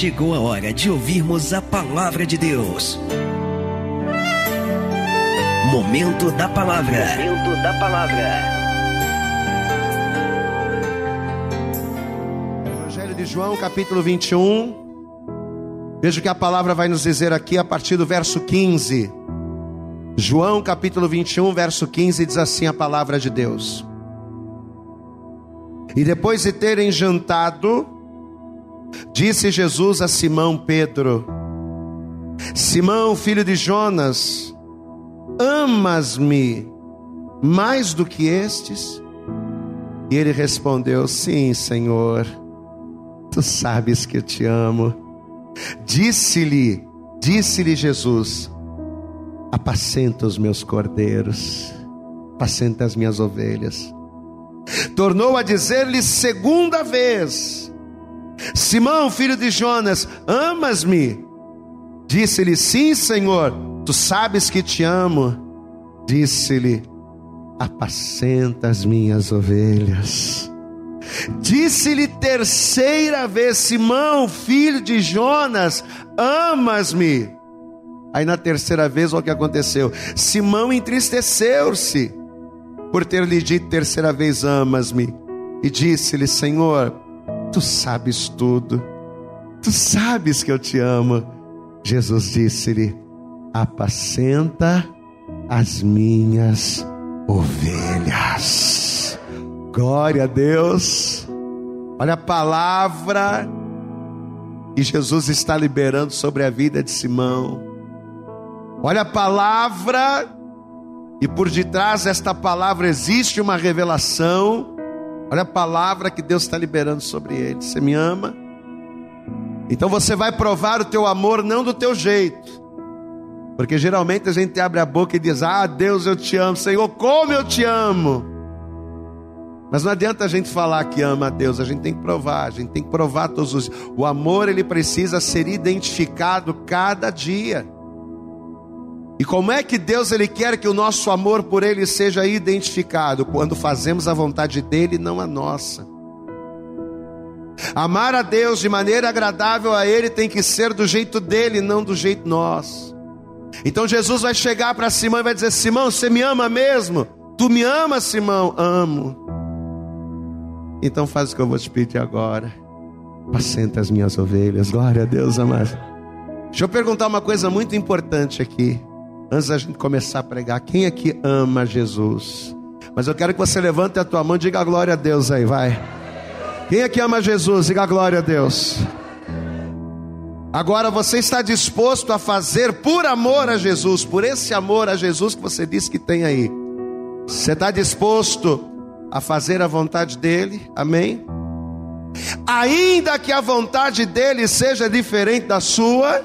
chegou a hora de ouvirmos a palavra de Deus. Momento da palavra. Momento da palavra. Evangelho de João, capítulo 21. Veja o que a palavra vai nos dizer aqui a partir do verso 15. João, capítulo 21, verso 15, diz assim a palavra de Deus. E depois de terem jantado, disse Jesus a Simão Pedro: Simão, filho de Jonas, amas-me mais do que estes? E ele respondeu: Sim, Senhor, tu sabes que eu te amo. Disse-lhe, disse-lhe Jesus: Apacenta os meus cordeiros, apacenta as minhas ovelhas. Tornou a dizer-lhe segunda vez: Simão, filho de Jonas, amas-me? Disse-lhe: Sim, Senhor, tu sabes que te amo. Disse-lhe: Apacenta as minhas ovelhas. Disse-lhe terceira vez: Simão, filho de Jonas, amas-me? Aí na terceira vez, olha o que aconteceu: Simão entristeceu-se por ter lhe dito terceira vez: Amas-me. E disse-lhe: Senhor, tu sabes tudo, tu sabes que eu te amo. Jesus disse-lhe: Apacenta as minhas ovelhas. Glória a Deus. Olha a palavra que Jesus está liberando sobre a vida de Simão. Olha a palavra, e por detrás desta palavra existe uma revelação. Olha a palavra que Deus está liberando sobre ele. Você me ama? Então você vai provar o teu amor não do teu jeito. Porque geralmente a gente abre a boca e diz: Ah, Deus, eu te amo, Senhor, como eu te amo. Mas não adianta a gente falar que ama a Deus, a gente tem que provar, a gente tem que provar todos os. O amor ele precisa ser identificado cada dia. E como é que Deus ele quer que o nosso amor por ele seja identificado quando fazemos a vontade dele, não a nossa? Amar a Deus de maneira agradável a ele tem que ser do jeito dele, não do jeito nosso. Então Jesus vai chegar para Simão e vai dizer: Simão, você me ama mesmo? Tu me amas, Simão? Amo. Então faz o que eu vou te pedir agora. Apacenta as minhas ovelhas. Glória a Deus, amado. Deixa eu perguntar uma coisa muito importante aqui antes da gente começar a pregar, quem aqui ama Jesus? Mas eu quero que você levante a tua mão e diga glória a Deus aí, vai. Quem aqui ama Jesus? Diga glória a Deus. Agora você está disposto a fazer por amor a Jesus, por esse amor a Jesus que você disse que tem aí. Você está disposto a fazer a vontade dele? Amém? Ainda que a vontade dele seja diferente da sua,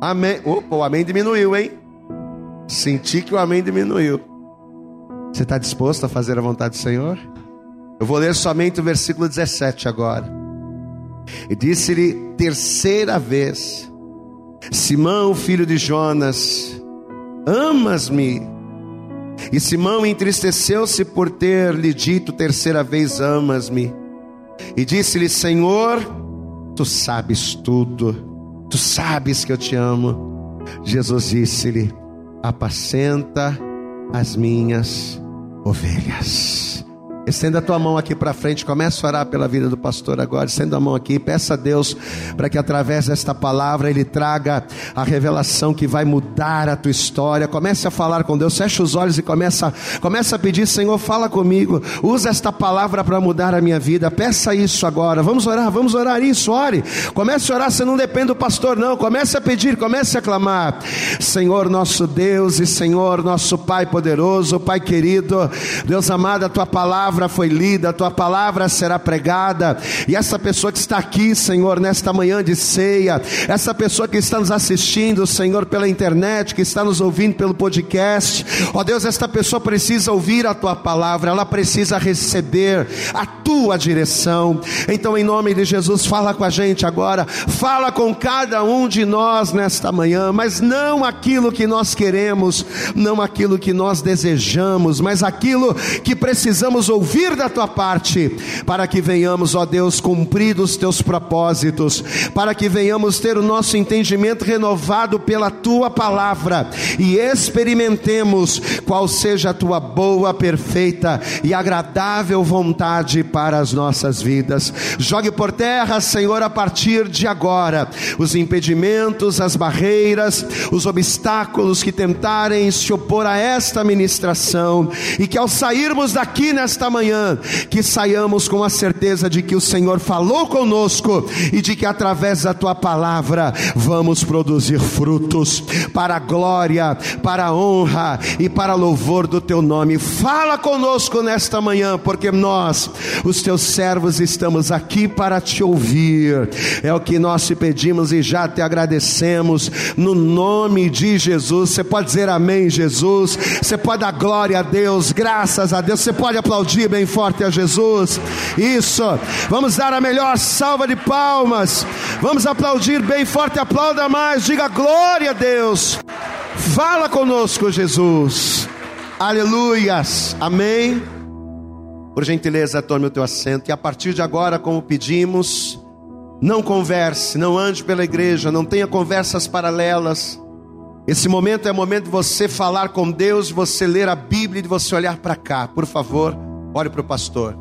amém. Opa, o amém diminuiu, hein? Senti que o amém diminuiu. Você está disposto a fazer a vontade do Senhor? Eu vou ler somente o versículo 17 agora. E disse-lhe terceira vez: Simão, filho de Jonas, amas-me? E Simão entristeceu-se por ter lhe dito terceira vez: Amas-me? E disse-lhe: Senhor, tu sabes tudo, tu sabes que eu te amo. Jesus disse-lhe: apacenta as minhas ovelhas. Estenda a tua mão aqui para frente, começa a orar pela vida do pastor agora. Estenda a mão aqui, peça a Deus para que através desta palavra ele traga a revelação que vai mudar a tua história. Comece a falar com Deus, fecha os olhos e começa, começa a pedir: Senhor, fala comigo, usa esta palavra para mudar a minha vida. Peça isso agora. Vamos orar, vamos orar isso, ore. Comece a orar, você não depende do pastor, não. Comece a pedir, comece a clamar. Senhor nosso Deus e Senhor nosso Pai poderoso, Pai querido, Deus amado, a tua palavra palavra foi lida, a tua palavra será pregada, e essa pessoa que está aqui, Senhor, nesta manhã de ceia, essa pessoa que está nos assistindo, Senhor, pela internet, que está nos ouvindo pelo podcast, ó Deus, esta pessoa precisa ouvir a tua palavra, ela precisa receber a tua direção. Então, em nome de Jesus, fala com a gente agora, fala com cada um de nós nesta manhã, mas não aquilo que nós queremos, não aquilo que nós desejamos, mas aquilo que precisamos ouvir ouvir da tua parte, para que venhamos, ó Deus, cumprir os teus propósitos, para que venhamos ter o nosso entendimento renovado pela tua palavra e experimentemos qual seja a tua boa, perfeita e agradável vontade para as nossas vidas. Jogue por terra, Senhor, a partir de agora, os impedimentos, as barreiras, os obstáculos que tentarem se opor a esta ministração, e que ao sairmos daqui nesta manhã, que saiamos com a certeza de que o Senhor falou conosco e de que através da tua palavra vamos produzir frutos para a glória, para a honra e para louvor do teu nome. Fala conosco nesta manhã, porque nós, os teus servos, estamos aqui para te ouvir. É o que nós te pedimos e já te agradecemos no nome de Jesus. Você pode dizer amém, Jesus. Você pode dar glória a Deus, graças a Deus. Você pode aplaudir bem forte a Jesus. Isso. Vamos dar a melhor salva de palmas. Vamos aplaudir bem forte. Aplauda mais. Diga glória a Deus. Fala conosco, Jesus. Aleluias. Amém. Por gentileza, tome o teu assento. E a partir de agora, como pedimos, não converse, não ande pela igreja, não tenha conversas paralelas. Esse momento é o momento de você falar com Deus, de você ler a Bíblia e de você olhar para cá. Por favor, olhe para o pastor.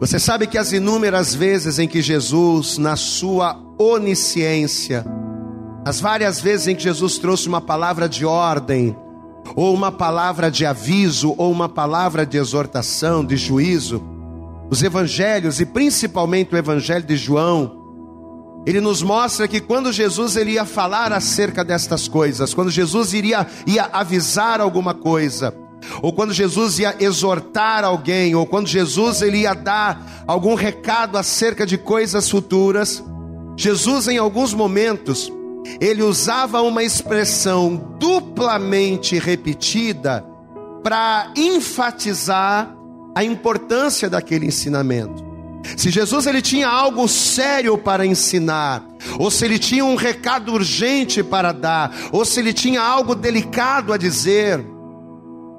Você sabe que as inúmeras vezes em que Jesus, na sua onisciência, as várias vezes em que Jesus trouxe uma palavra de ordem, ou uma palavra de aviso, ou uma palavra de exortação, de juízo, os evangelhos, e principalmente o evangelho de João, ele nos mostra que quando Jesus ele ia falar acerca destas coisas, quando Jesus iria ia avisar alguma coisa, ou quando Jesus ia exortar alguém, ou quando Jesus ele ia dar algum recado acerca de coisas futuras, Jesus em alguns momentos ele usava uma expressão duplamente repetida para enfatizar a importância daquele ensinamento. Se Jesus ele tinha algo sério para ensinar, ou se ele tinha um recado urgente para dar, ou se ele tinha algo delicado a dizer,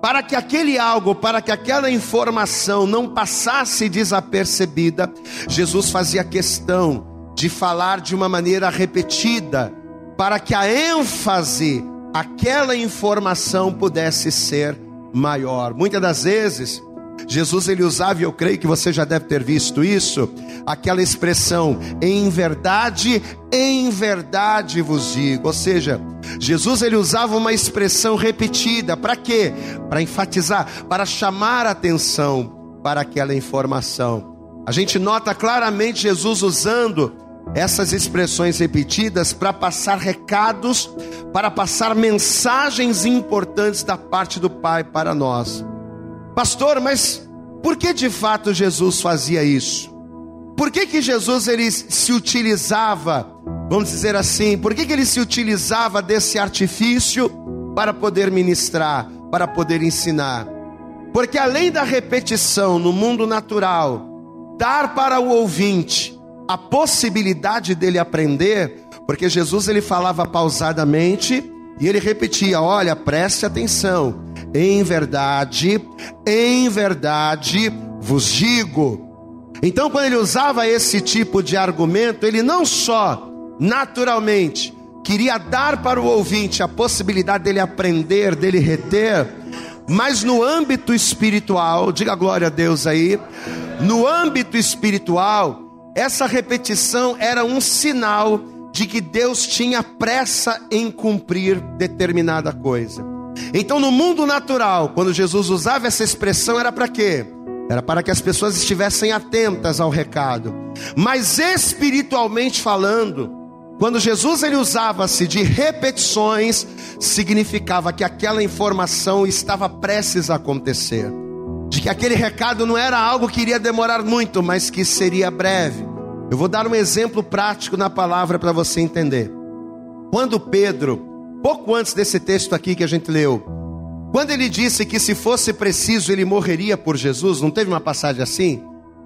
para que aquele algo, para que aquela informação não passasse desapercebida, Jesus fazia questão de falar de uma maneira repetida, para que a ênfase aquela informação pudesse ser maior. Muitas das vezes, Jesus ele usava, e eu creio que você já deve ter visto isso, aquela expressão, em verdade, em verdade vos digo. Ou seja, Jesus ele usava uma expressão repetida, para quê? Para enfatizar, para chamar atenção para aquela informação. A gente nota claramente Jesus usando essas expressões repetidas para passar recados, para passar mensagens importantes da parte do Pai para nós. Pastor, mas por que de fato Jesus fazia isso? Por que, que Jesus ele se utilizava, vamos dizer assim, por que, que ele se utilizava desse artifício para poder ministrar, para poder ensinar? Porque além da repetição no mundo natural, dar para o ouvinte a possibilidade dele aprender, porque Jesus ele falava pausadamente e ele repetia: Olha, preste atenção, em verdade, em verdade vos digo. Então, quando ele usava esse tipo de argumento, ele não só naturalmente queria dar para o ouvinte a possibilidade dele aprender, dele reter, mas no âmbito espiritual, diga glória a Deus aí, no âmbito espiritual, essa repetição era um sinal de que Deus tinha pressa em cumprir determinada coisa. Então, no mundo natural, quando Jesus usava essa expressão, era para quê? Era para que as pessoas estivessem atentas ao recado. Mas espiritualmente falando, quando Jesus ele usava-se de repetições, significava que aquela informação estava prestes a acontecer. De que aquele recado não era algo que iria demorar muito, mas que seria breve. Eu vou dar um exemplo prático na palavra para você entender. Quando Pedro, pouco antes desse texto aqui que a gente leu, quando ele disse que se fosse preciso ele morreria por Jesus, não teve uma passagem assim?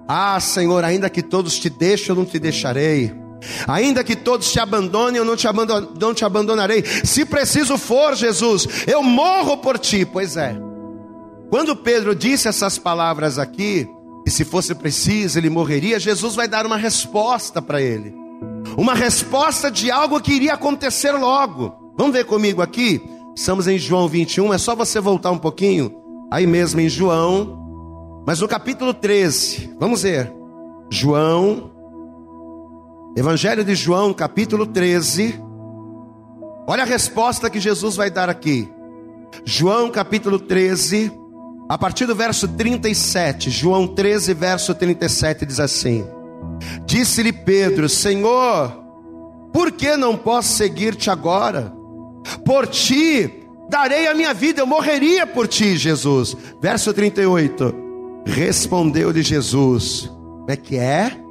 Ah, Senhor, ainda que todos te deixem, eu não te deixarei. Ainda que todos te abandonem, eu não te, abandon não te abandonarei. Se preciso for, Jesus, eu morro por ti. Pois é. Quando Pedro disse essas palavras aqui, e se fosse preciso ele morreria, Jesus vai dar uma resposta para ele. Uma resposta de algo que iria acontecer logo. Vamos ver comigo aqui? Estamos em João 21, é só você voltar um pouquinho, aí mesmo em João, mas no capítulo 13, vamos ver. João, Evangelho de João, capítulo 13. Olha a resposta que Jesus vai dar aqui. João, capítulo 13, a partir do verso 37. João 13, verso 37 diz assim: Disse-lhe Pedro: Senhor, por que não posso seguir-te agora? Por ti darei a minha vida, eu morreria por ti, Jesus. Verso 38. Respondeu-lhe Jesus: Como é que é?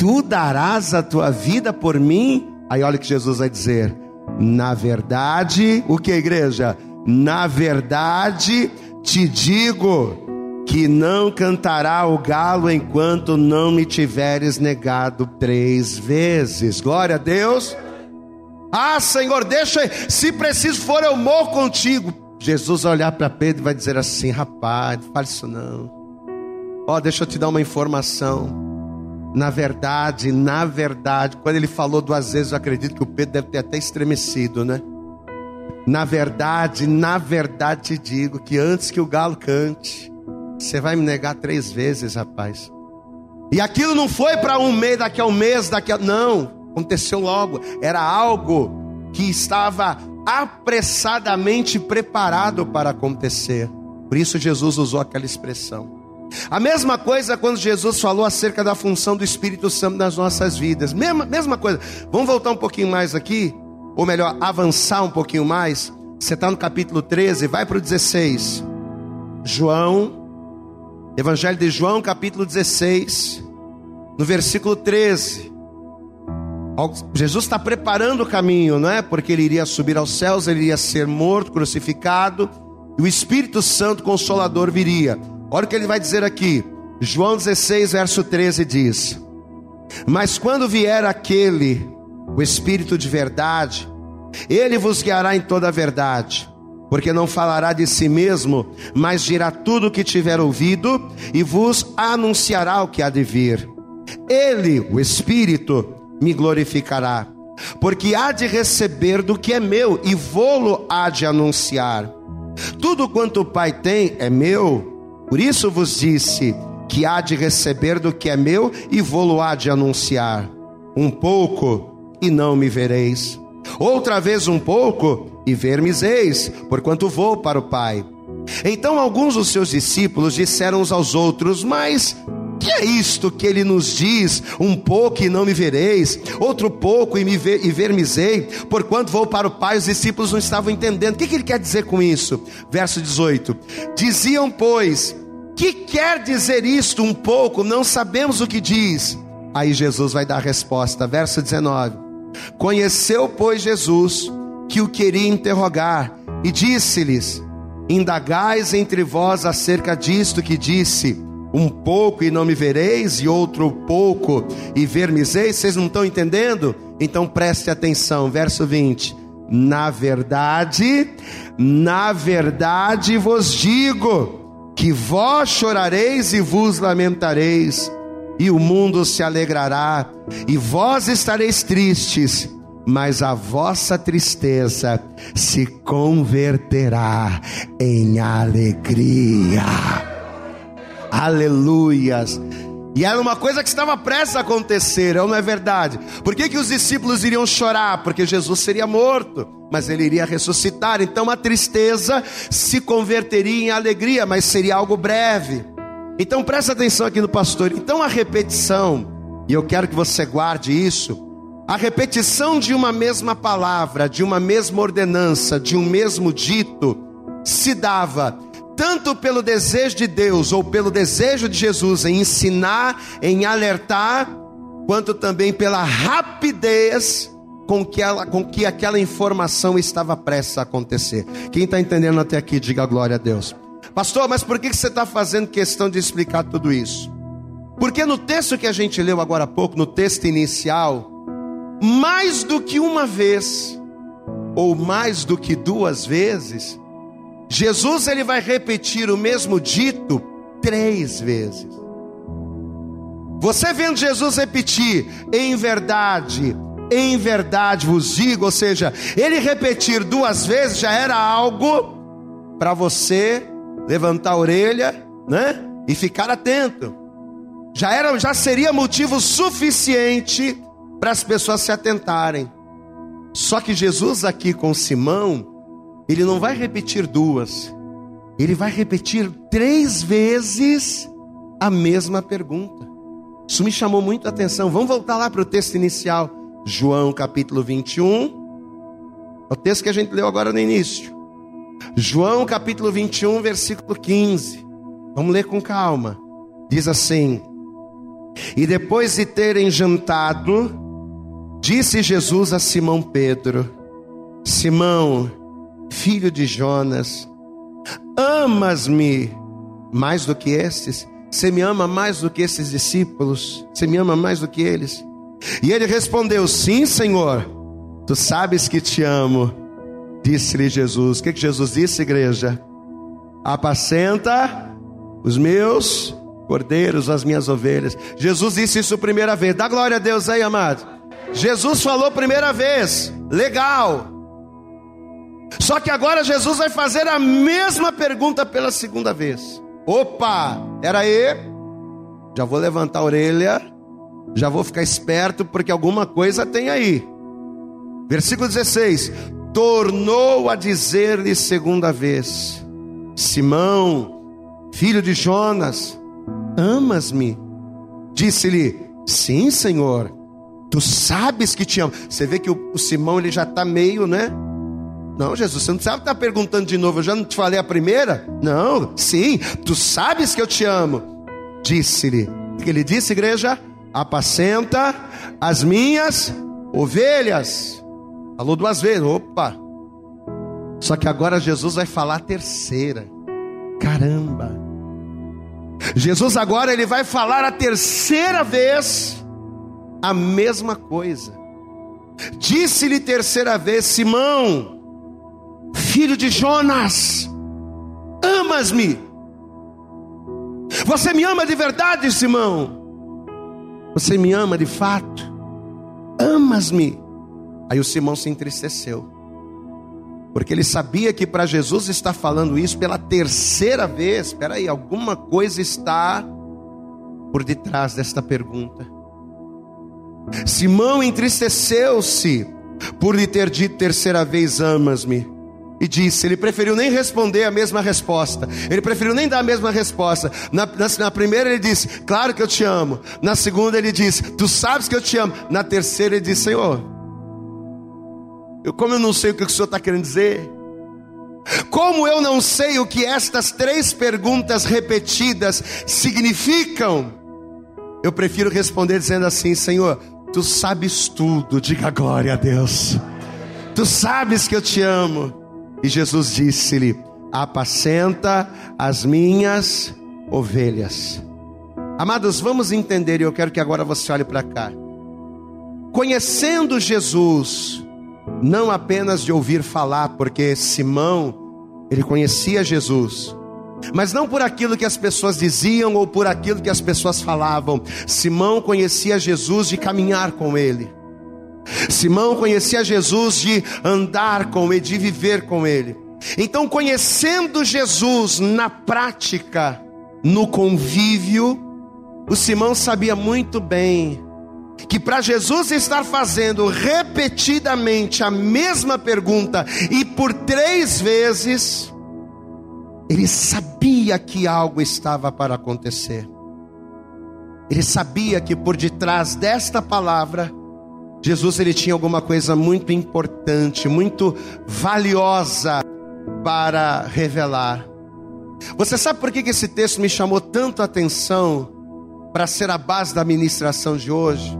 tu darás a tua vida por mim? Aí olha o que Jesus vai dizer: na verdade, o que igreja? Na verdade te digo que não cantará o galo enquanto não me tiveres negado três vezes. Glória a Deus. Ah, Senhor, deixa, se preciso for, eu morro contigo. Jesus vai olhar para Pedro e vai dizer assim: rapaz, não fale isso não. Ó, deixa eu te dar uma informação. Na verdade, na verdade, quando ele falou duas vezes, eu acredito que o Pedro deve ter até estremecido, né? Na verdade, na verdade te digo que antes que o galo cante, você vai me negar três vezes, rapaz. E aquilo não foi para um mês, daqui a um mês, daqui a. Não, aconteceu logo. Era algo que estava apressadamente preparado para acontecer. Por isso Jesus usou aquela expressão. A mesma coisa quando Jesus falou acerca da função do Espírito Santo nas nossas vidas. Mesma, mesma coisa. Vamos voltar um pouquinho mais aqui, ou melhor, avançar um pouquinho mais. Você está no capítulo 13, vai para o 16. João, Evangelho de João, capítulo 16, no versículo 13. Jesus está preparando o caminho, não é? Porque ele iria subir aos céus, ele iria ser morto, crucificado, e o Espírito Santo Consolador viria. Olha o que ele vai dizer aqui. João 16, verso 13 diz: Mas quando vier aquele, o Espírito de verdade, ele vos guiará em toda a verdade, porque não falará de si mesmo, mas dirá tudo o que tiver ouvido e vos anunciará o que há de vir. Ele, o Espírito, me glorificará, porque há de receber do que é meu e vou-lo há de anunciar. Tudo quanto o Pai tem é meu, por isso vos disse que há de receber do que é meu e vou-lo há de anunciar. Um pouco e não me vereis. Outra vez um pouco e ver-me-eis, porquanto vou para o Pai. Então alguns dos seus discípulos disseram uns aos outros: Mas que é isto que ele nos diz? Um pouco e não me vereis, outro pouco e, me ver, e ver-me-ei, porquanto vou para o Pai. Os discípulos não estavam entendendo. O que, que ele quer dizer com isso? Verso 18: Diziam, pois, que quer dizer isto um pouco? Não sabemos o que diz. Aí Jesus vai dar a resposta, verso 19: Conheceu, pois, Jesus que o queria interrogar, e disse-lhes: Indagais entre vós acerca disto que disse: Um pouco e não me vereis, e outro pouco e ver-me-eis. Vocês não estão entendendo? Então preste atenção, verso 20: Na verdade, na verdade vos digo, que vós chorareis e vos lamentareis, e o mundo se alegrará, e vós estareis tristes, mas a vossa tristeza se converterá em alegria. Aleluias. E era uma coisa que estava prestes a acontecer, não é verdade? Por que, que os discípulos iriam chorar? Porque Jesus seria morto, mas ele iria ressuscitar. Então a tristeza se converteria em alegria, mas seria algo breve. Então presta atenção aqui no pastor. Então a repetição, e eu quero que você guarde isso, a repetição de uma mesma palavra, de uma mesma ordenança, de um mesmo dito, se dava tanto pelo desejo de Deus ou pelo desejo de Jesus em ensinar, em alertar, quanto também pela rapidez com que, ela, com que aquela informação estava prestes a acontecer. Quem está entendendo até aqui, diga glória a Deus. Pastor, mas por que você está fazendo questão de explicar tudo isso? Porque no texto que a gente leu agora há pouco, no texto inicial, mais do que uma vez, ou mais do que duas vezes, Jesus ele vai repetir o mesmo dito três vezes. Você vendo Jesus repetir, em verdade, em verdade vos digo, ou seja, ele repetir duas vezes já era algo para você levantar a orelha, né? E ficar atento. Já era, já seria motivo suficiente para as pessoas se atentarem. Só que Jesus aqui com Simão, ele não vai repetir duas, ele vai repetir três vezes a mesma pergunta. Isso me chamou muito a atenção. Vamos voltar lá para o texto inicial, João capítulo 21. É o texto que a gente leu agora no início. João capítulo 21, versículo 15. Vamos ler com calma. Diz assim: E depois de terem jantado, disse Jesus a Simão Pedro: Simão, filho de Jonas, amas-me mais do que estes? Você me ama mais do que esses discípulos? Você me ama mais do que eles? E ele respondeu: Sim, Senhor, tu sabes que te amo. Disse-lhe Jesus: O que, que Jesus disse, igreja? Apacenta os meus cordeiros, as minhas ovelhas. Jesus disse isso primeira vez. Dá glória a Deus aí, amado. Jesus falou primeira vez, legal. Só que agora Jesus vai fazer a mesma pergunta pela segunda vez. Opa, era aí. Já vou levantar a orelha, já vou ficar esperto porque alguma coisa tem aí. Versículo 16: Tornou a dizer-lhe segunda vez: Simão, filho de Jonas, amas-me? Disse-lhe: Sim, Senhor. Tu sabes que te amo. Você vê que o, o Simão ele já está meio, né? Não, Jesus, você não sabe estar perguntando de novo. Eu já não te falei a primeira? Não, sim, tu sabes que eu te amo. Disse-lhe. O que ele disse, igreja? Apacenta as minhas ovelhas. Falou duas vezes. Opa. Só que agora Jesus vai falar a terceira. Caramba. Jesus agora ele vai falar a terceira vez a mesma coisa. Disse-lhe terceira vez: Simão, filho de Jonas, amas-me? Você me ama de verdade, Simão? Você me ama de fato? Amas-me? Aí o Simão se entristeceu, porque ele sabia que para Jesus estar falando isso pela terceira vez, espera aí, alguma coisa está por detrás desta pergunta. Simão entristeceu-se por lhe ter dito terceira vez: Amas-me. E disse, ele preferiu nem responder a mesma resposta, ele preferiu nem dar a mesma resposta. Na, na, na, primeira ele disse, claro que eu te amo. Na segunda ele disse, tu sabes que eu te amo. Na terceira ele disse, Senhor, eu, como eu não sei o que o Senhor está querendo dizer, como eu não sei o que estas três perguntas repetidas significam, eu prefiro responder dizendo assim: Senhor, tu sabes tudo, diga glória a Deus. Tu sabes que eu te amo. E Jesus disse-lhe: Apacenta as minhas ovelhas. Amados, vamos entender, e eu quero que agora você olhe para cá. Conhecendo Jesus, não apenas de ouvir falar, porque Simão, ele conhecia Jesus, mas não por aquilo que as pessoas diziam ou por aquilo que as pessoas falavam. Simão conhecia Jesus de caminhar com ele. Simão conhecia Jesus de andar com ele, de viver com ele. Então, conhecendo Jesus na prática, no convívio, o Simão sabia muito bem que para Jesus estar fazendo repetidamente a mesma pergunta e por três vezes, ele sabia que algo estava para acontecer. Ele sabia que por detrás desta palavra, Jesus ele tinha alguma coisa muito importante, muito valiosa para revelar. Você sabe por que esse texto me chamou tanto a atenção para ser a base da ministração de hoje?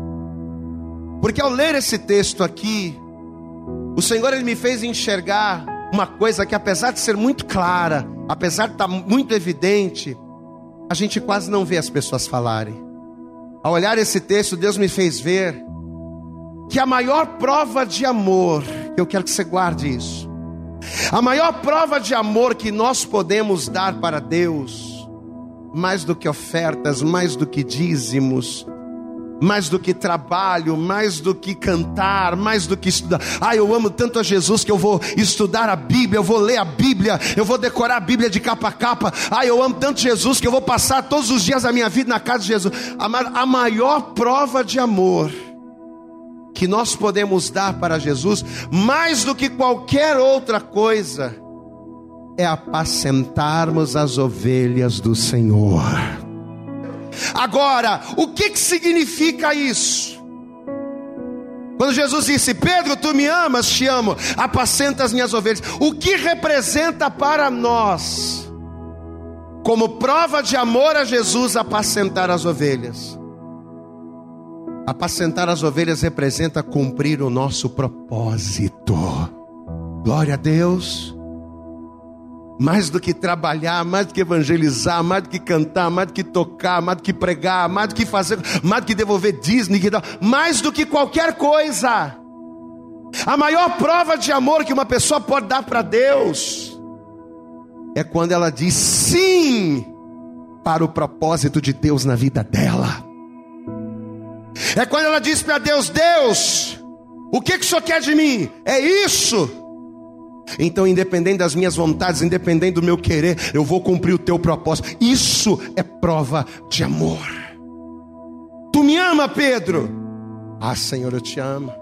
Porque ao ler esse texto aqui, o Senhor ele me fez enxergar uma coisa que apesar de ser muito clara, apesar de estar muito evidente, a gente quase não vê as pessoas falarem. Ao olhar esse texto, Deus me fez ver que a maior prova de amor, eu quero que você guarde isso, A maior prova de amor que nós podemos dar para Deus, mais do que ofertas, mais do que dízimos, mais do que trabalho, mais do que cantar, mais do que estudar. Ah, eu amo tanto a Jesus que eu vou estudar a Bíblia, eu vou ler a Bíblia, eu vou decorar a Bíblia de capa a capa. Ah, eu amo tanto Jesus que eu vou passar todos os dias da minha vida na casa de Jesus. A maior prova de amor que nós podemos dar para Jesus, mais do que qualquer outra coisa, é apacentarmos as ovelhas do Senhor. Agora, o que, que significa isso? Quando Jesus disse: Pedro, tu me amas, te amo, apacenta as minhas ovelhas. O que representa para nós, como prova de amor a Jesus, apacentar as ovelhas? Apacentar as ovelhas representa cumprir o nosso propósito. Glória a Deus mais do que trabalhar, mais do que evangelizar, mais do que cantar, mais do que tocar, mais do que pregar, mais do que fazer, mais do que devolver Disney, mais do que qualquer coisa. A maior prova de amor que uma pessoa pode dar para Deus é quando ela diz sim para o propósito de Deus na vida dela. É quando ela diz para Deus: Deus, o que, que o Senhor quer de mim? É isso. Então, independente das minhas vontades, independente do meu querer, eu vou cumprir o teu propósito. Isso é prova de amor. Tu me ama, Pedro? Ah, Senhor, eu te amo.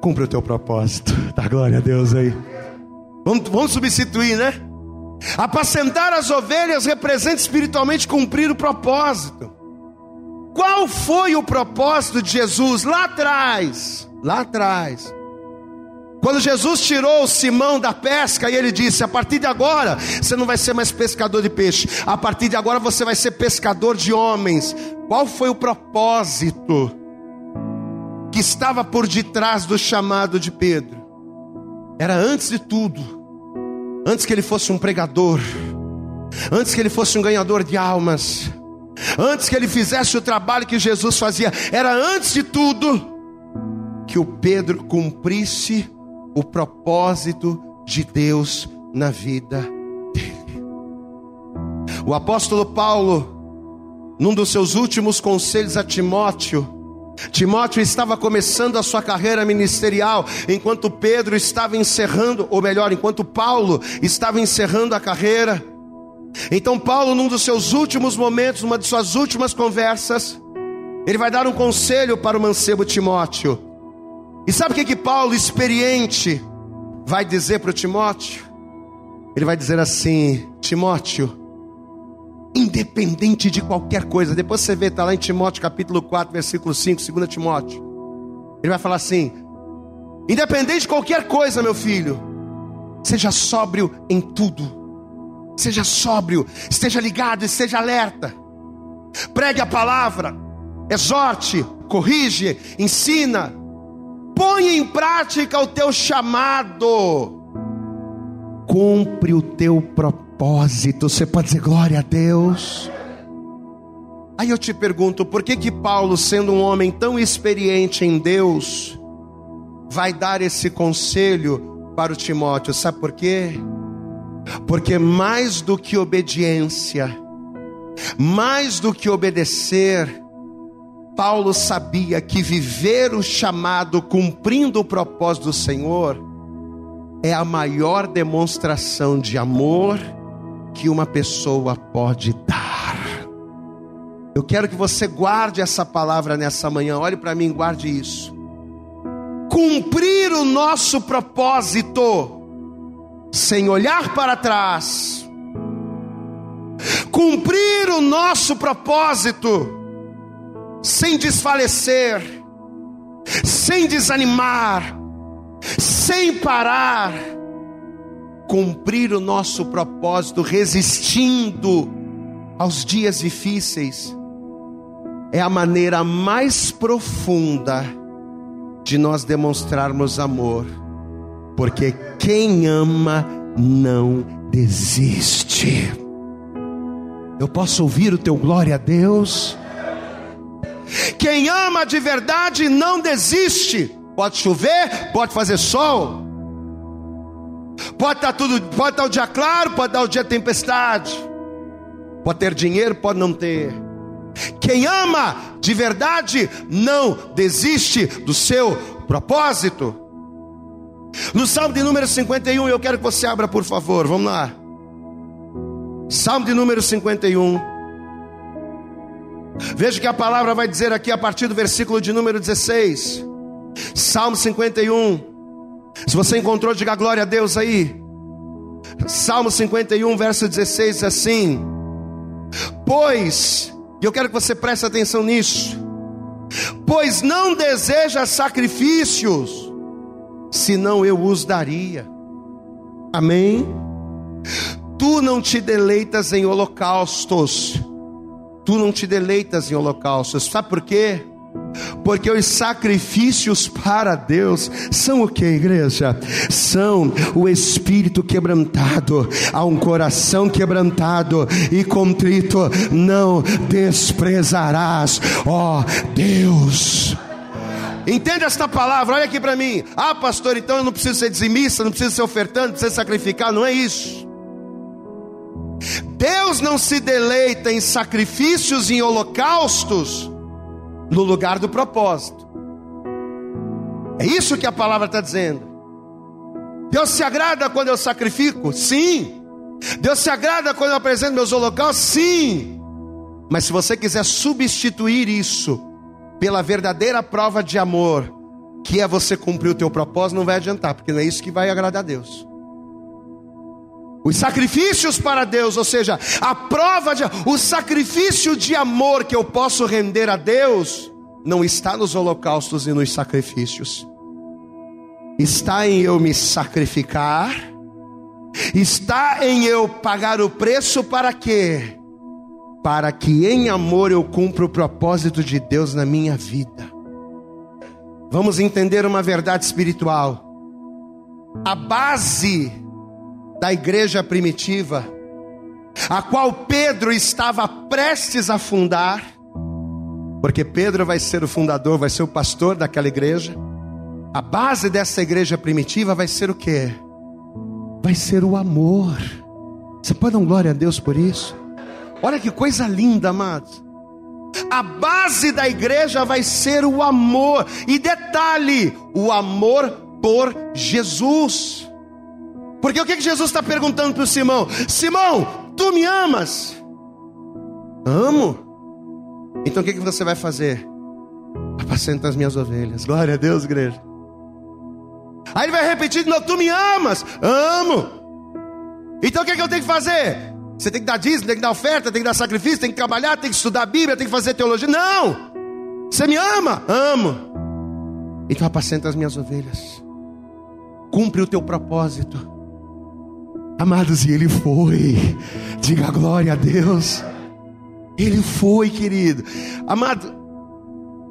Cumpre o teu propósito. Dá glória a Deus aí. Vamos, vamos substituir, né? Apacentar as ovelhas representa espiritualmente cumprir o propósito. Qual foi o propósito de Jesus lá atrás? Lá atrás quando Jesus tirou Simão da pesca e ele disse: A partir de agora você não vai ser mais pescador de peixe, a partir de agora você vai ser pescador de homens. Qual foi o propósito que estava por detrás do chamado de Pedro? Era antes de tudo, antes que ele fosse um pregador, antes que ele fosse um ganhador de almas, antes que ele fizesse o trabalho que Jesus fazia, era antes de tudo que o Pedro cumprisse o propósito de Deus na vida dele. O apóstolo Paulo, num dos seus últimos conselhos a Timóteo, Timóteo estava começando a sua carreira ministerial, enquanto Pedro estava encerrando, ou melhor, enquanto Paulo estava encerrando a carreira. Então, Paulo, num dos seus últimos momentos, numa de suas últimas conversas, ele vai dar um conselho para o mancebo Timóteo. E sabe o que, que Paulo, experiente, vai dizer para o Timóteo? Ele vai dizer assim: Timóteo, independente de qualquer coisa, depois você vê, está lá em Timóteo capítulo 4, versículo 5, 2 Timóteo. Ele vai falar assim: independente de qualquer coisa, meu filho, seja sóbrio em tudo, seja sóbrio, esteja ligado, esteja alerta, pregue a palavra, exorte, corrige, ensina, põe em prática o teu chamado, cumpre o teu propósito. Você pode dizer glória a Deus. Aí eu te pergunto, por que que Paulo, sendo um homem tão experiente em Deus, vai dar esse conselho para o Timóteo? Sabe por quê? Porque mais do que obediência, mais do que obedecer, Paulo sabia que viver o chamado cumprindo o propósito do Senhor é a maior demonstração de amor que uma pessoa pode dar. Eu quero que você guarde essa palavra nessa manhã, olhe para mim, guarde isso. Cumprir o nosso propósito sem olhar para trás. Cumprir o nosso propósito sem desfalecer, sem desanimar, sem parar, cumprir o nosso propósito, resistindo aos dias difíceis, é a maneira mais profunda de nós demonstrarmos amor, porque quem ama não desiste. Eu posso ouvir o teu glória a Deus? Quem ama de verdade não desiste. Pode chover, pode fazer sol, Pode estar tudo, pode estar o dia claro, pode estar o dia tempestade. Pode ter dinheiro, pode não ter. Quem ama de verdade não desiste do seu propósito. No Salmo de número 51, eu quero que você abra, por favor. Vamos lá. Salmo de número 51. Veja que a palavra vai dizer aqui a partir do versículo de número 16. Salmo 51. Se você encontrou, diga glória a Deus aí. Salmo 51, verso 16 diz assim: Pois, e eu quero que você preste atenção nisso, pois não deseja sacrifícios, senão eu os daria. Amém? Tu não te deleitas em holocaustos, tu não te deleitas em holocaustos, sabe por quê? Porque os sacrifícios para Deus são o que, igreja? São o espírito quebrantado, a um coração quebrantado e contrito, não desprezarás, ó Deus. Entende esta palavra? Olha aqui para mim. Ah, pastor, então eu não preciso ser dizimista, não preciso ser ofertante, não preciso sacrificar. Não é isso. Deus não se deleita em sacrifícios e em holocaustos no lugar do propósito. É isso que a palavra está dizendo. Deus se agrada quando eu sacrifico? Sim. Deus se agrada quando eu apresento meus holocaustos? Sim. Mas se você quiser substituir isso pela verdadeira prova de amor, que é você cumprir o teu propósito, não vai adiantar, porque não é isso que vai agradar a Deus. Os sacrifícios para Deus, ou seja, a prova de o sacrifício de amor que eu posso render a Deus, não está nos holocaustos e nos sacrifícios. Está em eu me sacrificar, está em eu pagar o preço para quê? Para que em amor eu cumpra o propósito de Deus na minha vida. Vamos entender uma verdade espiritual. A base da igreja primitiva, a qual Pedro estava prestes a fundar, porque Pedro vai ser o fundador, vai ser o pastor daquela igreja. A base dessa igreja primitiva vai ser o que? Vai ser o amor. Você pode dar glória a Deus por isso? Olha que coisa linda, amados. A base da igreja vai ser o amor. E detalhe: o amor por Jesus. Porque o que Jesus está perguntando para o Simão? Simão, tu me amas? Amo. Então o que você vai fazer? Apacenta as minhas ovelhas. Glória a Deus, igreja. Aí ele vai repetir novo: Tu me amas? Amo. Então o que, eu tenho que fazer? Você tem que dar dízimo, tem que dar oferta, tem que dar sacrifício, tem que trabalhar, tem que estudar a Bíblia, tem que fazer teologia. Não! Você me ama? Amo. Então apacenta as minhas ovelhas. Cumpre o teu propósito. Amados, e ele foi. Diga glória a Deus. Ele foi, querido. Amado,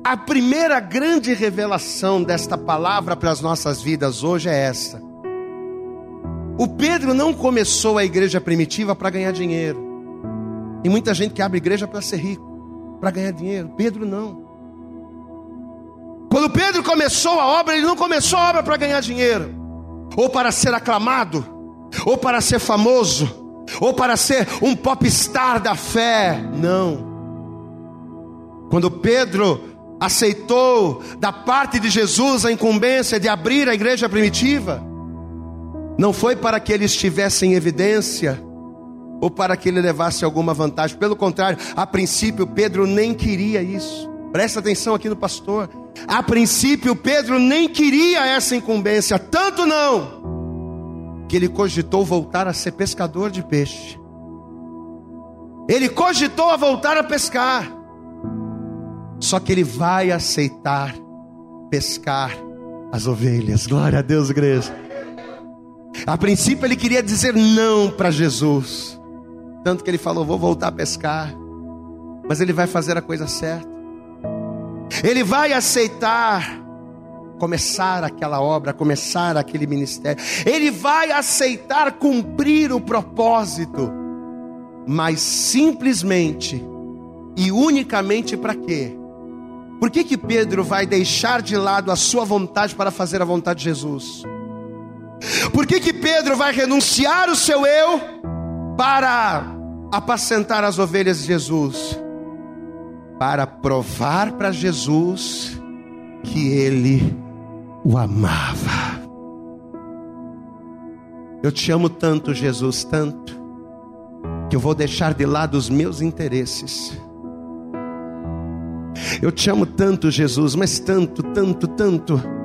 a primeira grande revelação desta palavra para as nossas vidas hoje é esta. O Pedro não começou a igreja primitiva para ganhar dinheiro. E muita gente que abre igreja para ser rico, para ganhar dinheiro. Pedro não. Quando Pedro começou a obra, ele não começou a obra para ganhar dinheiro, ou para ser aclamado, ou para ser famoso, ou para ser um popstar da fé. Não. Quando Pedro aceitou da parte de Jesus a incumbência de abrir a igreja primitiva, não foi para que ele estivesse em evidência ou para que ele levasse alguma vantagem. Pelo contrário, a princípio Pedro nem queria isso. Presta atenção aqui no pastor. A princípio Pedro nem queria essa incumbência, tanto não que ele cogitou voltar a ser pescador de peixe. Ele cogitou a voltar a pescar. Só que ele vai aceitar pescar as ovelhas. Glória a Deus, igreja. A princípio ele queria dizer não para Jesus. Tanto que ele falou: Vou voltar a pescar. Mas ele vai fazer a coisa certa. Ele vai aceitar começar aquela obra, começar aquele ministério. Ele vai aceitar cumprir o propósito, mas simplesmente e unicamente para quê? Por que, que Pedro vai deixar de lado a sua vontade para fazer a vontade de Jesus? Por que, que Pedro vai renunciar o seu eu para apacentar as ovelhas de Jesus? Para provar para Jesus que ele o amava. Eu te amo tanto, Jesus, tanto, que eu vou deixar de lado os meus interesses. Eu te amo tanto, Jesus, mas tanto, tanto, tanto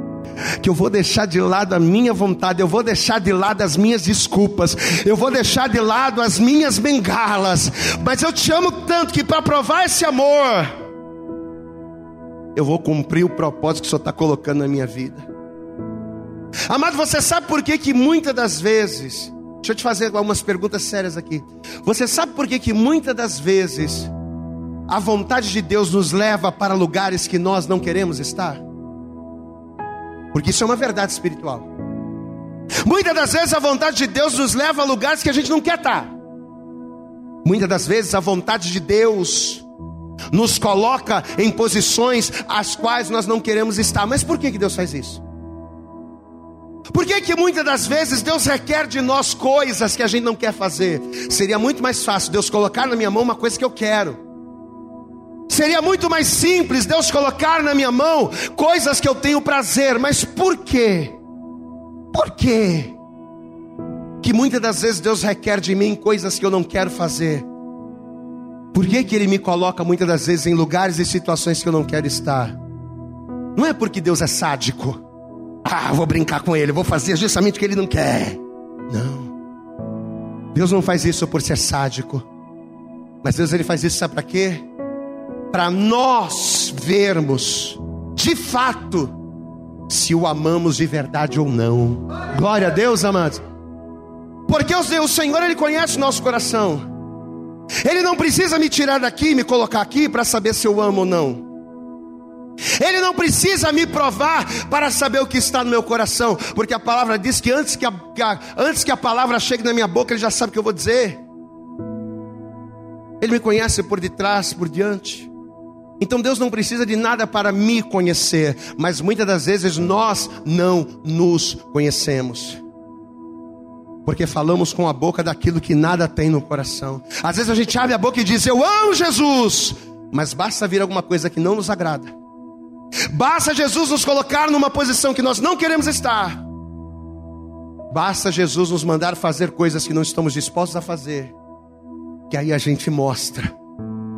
que eu vou deixar de lado a minha vontade, eu vou deixar de lado as minhas desculpas, eu vou deixar de lado as minhas bengalas, mas eu te amo tanto que para provar esse amor, eu vou cumprir o propósito que o Senhor está colocando na minha vida. Amado, você sabe por que, que muitas das vezes, deixa eu te fazer algumas perguntas sérias aqui. Você sabe por que, que muitas das vezes a vontade de Deus nos leva para lugares que nós não queremos estar? Porque isso é uma verdade espiritual. Muitas das vezes a vontade de Deus nos leva a lugares que a gente não quer estar. Muitas das vezes a vontade de Deus nos coloca em posições às quais nós não queremos estar. Mas por que, que Deus faz isso? Por que, que muitas das vezes Deus requer de nós coisas que a gente não quer fazer? Seria muito mais fácil Deus colocar na minha mão uma coisa que eu quero Seria muito mais simples Deus colocar na minha mão coisas que eu tenho prazer, mas por quê? Por quê? Que muitas das vezes Deus requer de mim coisas que eu não quero fazer. Por que, que Ele me coloca muitas das vezes em lugares e situações que eu não quero estar? Não é porque Deus é sádico. Ah, vou brincar com Ele, vou fazer justamente o que Ele não quer. Não. Deus não faz isso por ser sádico. Mas Deus ele faz isso sabe para quê? Para nós vermos de fato se o amamos de verdade ou não. Glória a Deus, amados. Porque o Senhor ele conhece o nosso coração. Ele não precisa me tirar daqui me colocar aqui para saber se eu amo ou não. Ele não precisa me provar para saber o que está no meu coração, porque a palavra diz que antes que a, que a, antes que a palavra chegue na minha boca, ele já sabe o que eu vou dizer. Ele me conhece por detrás, por diante. Então Deus não precisa de nada para me conhecer, mas muitas das vezes nós não nos conhecemos. Porque falamos com a boca daquilo que nada tem no coração. Às vezes a gente abre a boca e diz: Eu amo Jesus, mas basta vir alguma coisa que não nos agrada. Basta Jesus nos colocar numa posição que nós não queremos estar. Basta Jesus nos mandar fazer coisas que não estamos dispostos a fazer. Que aí a gente mostra,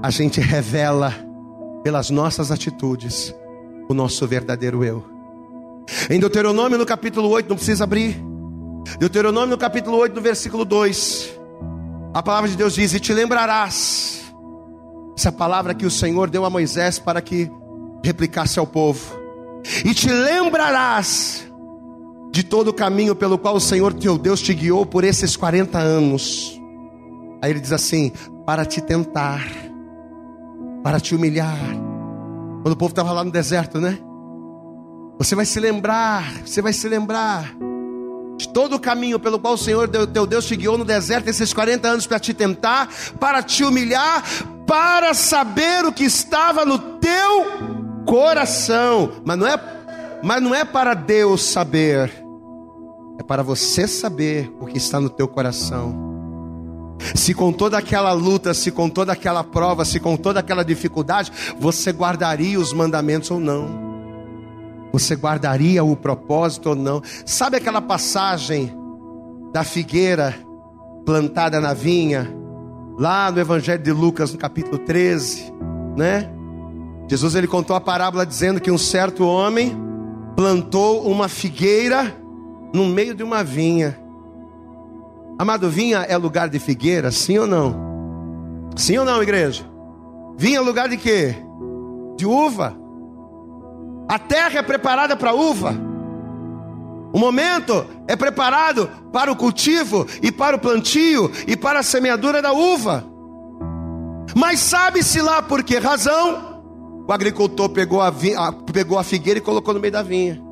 a gente revela pelas nossas atitudes, o nosso verdadeiro eu. Em Deuteronômio, no capítulo 8, não precisa abrir. Deuteronômio, no capítulo 8, no versículo 2, a palavra de Deus diz: E te lembrarás, essa palavra que o Senhor deu a Moisés para que replicasse ao povo, e te lembrarás de todo o caminho pelo qual o Senhor teu Deus te guiou por esses 40 anos. Aí ele diz assim: para te tentar para te humilhar. Quando o povo estava lá no deserto, né? Você vai se lembrar, você vai se lembrar de todo o caminho pelo qual o Senhor teu Deus te guiou no deserto esses 40 anos para te tentar, para te humilhar, para saber o que estava no teu coração. Mas não é, mas não é para Deus saber, é para você saber o que está no teu coração. Se com toda aquela luta, se com toda aquela prova, se com toda aquela dificuldade, você guardaria os mandamentos ou não? Você guardaria o propósito ou não? Sabe aquela passagem da figueira plantada na vinha, lá no Evangelho de Lucas, no capítulo 13, né? Jesus ele contou a parábola dizendo que um certo homem plantou uma figueira no meio de uma vinha. Amado, vinha é lugar de figueira, sim ou não? Sim ou não, igreja? Vinha é lugar de quê? De uva. A terra é preparada para uva. O momento é preparado para o cultivo e para o plantio e para a semeadura da uva. Mas sabe-se lá por que razão? O agricultor pegou a, vinha, pegou a figueira e colocou no meio da vinha.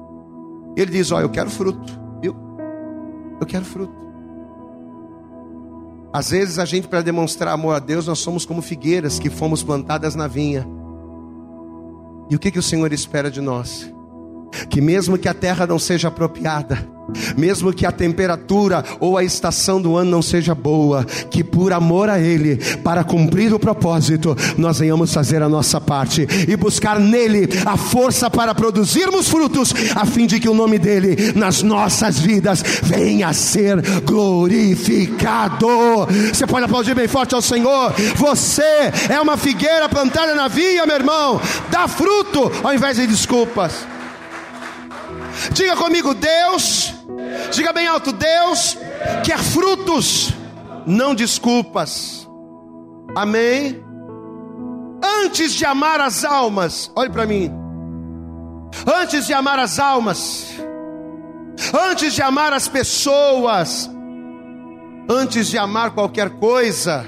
Ele diz: Ó, eu quero fruto, viu? Eu quero fruto. Às vezes a gente, para demonstrar amor a Deus, nós somos como figueiras que fomos plantadas na vinha. E o que, que o Senhor espera de nós? Que mesmo que a terra não seja apropriada, mesmo que a temperatura ou a estação do ano não seja boa, que por amor a Ele, para cumprir o propósito, nós venhamos fazer a nossa parte e buscar nele a força para produzirmos frutos, a fim de que o nome dele nas nossas vidas venha a ser glorificado. Você pode aplaudir bem forte ao Senhor. Você é uma figueira plantada na via, meu irmão. Dá fruto ao invés de desculpas. Diga comigo, Deus Diga bem alto: Deus quer frutos, não desculpas. Amém? Antes de amar as almas, olhe para mim. Antes de amar as almas, antes de amar as pessoas, antes de amar qualquer coisa,